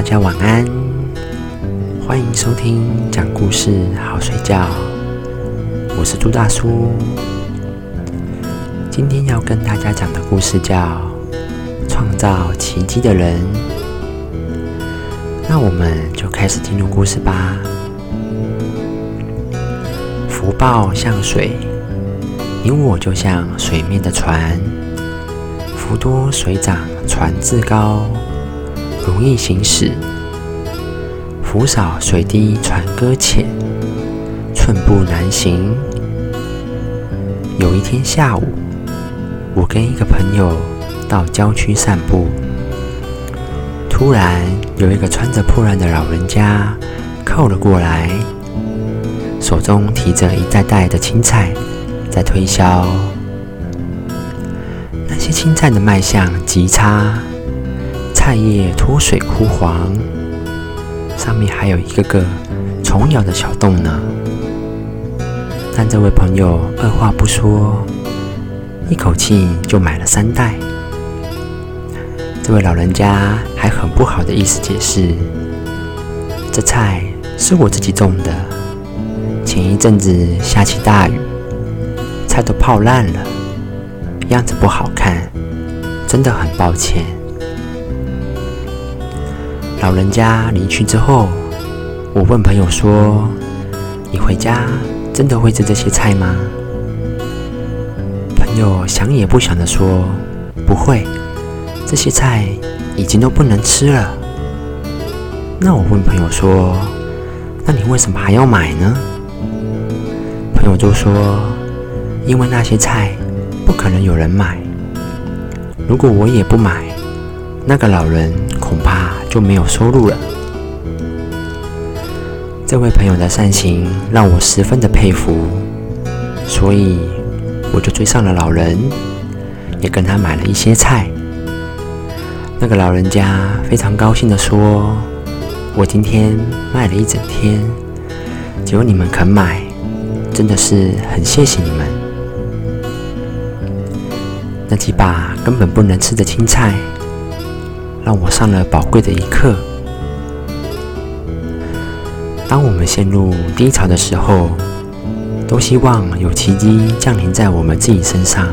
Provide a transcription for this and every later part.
大家晚安，欢迎收听讲故事好睡觉。我是朱大叔，今天要跟大家讲的故事叫《创造奇迹的人》。那我们就开始进入故事吧。福报像水，你我就像水面的船，福多水涨船自高。容易行驶，浮少水低船搁浅，寸步难行。有一天下午，我跟一个朋友到郊区散步，突然有一个穿着破烂的老人家靠了过来，手中提着一袋袋的青菜在推销。那些青菜的卖相极差。菜叶脱水枯黄，上面还有一个个虫咬的小洞呢。但这位朋友二话不说，一口气就买了三袋。这位老人家还很不好的意思解释：“这菜是我自己种的，前一阵子下起大雨，菜都泡烂了，样子不好看，真的很抱歉。”老人家离去之后，我问朋友说：“你回家真的会吃这些菜吗？”朋友想也不想的说：“不会，这些菜已经都不能吃了。”那我问朋友说：“那你为什么还要买呢？”朋友就说：“因为那些菜不可能有人买，如果我也不买，那个老人恐怕……”就没有收入了。这位朋友的善行让我十分的佩服，所以我就追上了老人，也跟他买了一些菜。那个老人家非常高兴的说：“我今天卖了一整天，只有你们肯买，真的是很谢谢你们。”那几把根本不能吃的青菜。让我上了宝贵的一课。当我们陷入低潮的时候，都希望有奇迹降临在我们自己身上。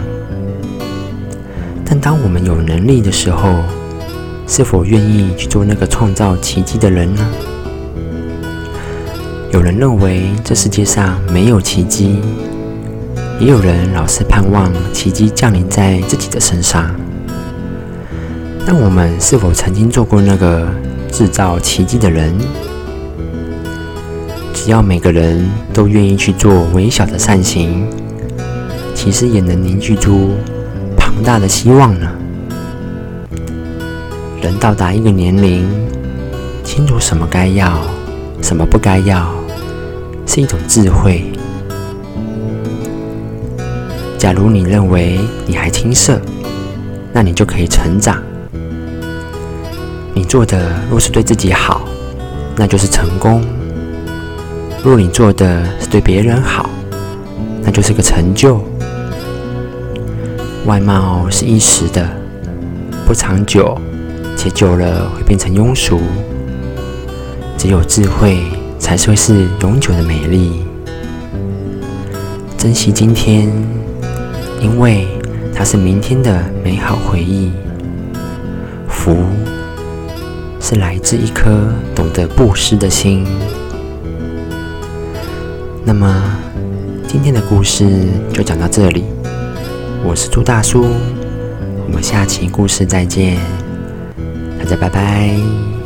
但当我们有能力的时候，是否愿意去做那个创造奇迹的人呢？有人认为这世界上没有奇迹，也有人老是盼望奇迹降临在自己的身上。但我们是否曾经做过那个制造奇迹的人？只要每个人都愿意去做微小的善行，其实也能凝聚出庞大的希望呢。人到达一个年龄，清楚什么该要，什么不该要，是一种智慧。假如你认为你还青涩，那你就可以成长。你做的若是对自己好，那就是成功；若你做的是对别人好，那就是个成就。外貌是一时的，不长久，且久了会变成庸俗。只有智慧才是会是永久的美丽。珍惜今天，因为它是明天的美好回忆。福。是来自一颗懂得布施的心。那么，今天的故事就讲到这里。我是朱大叔，我们下期故事再见，大家拜拜。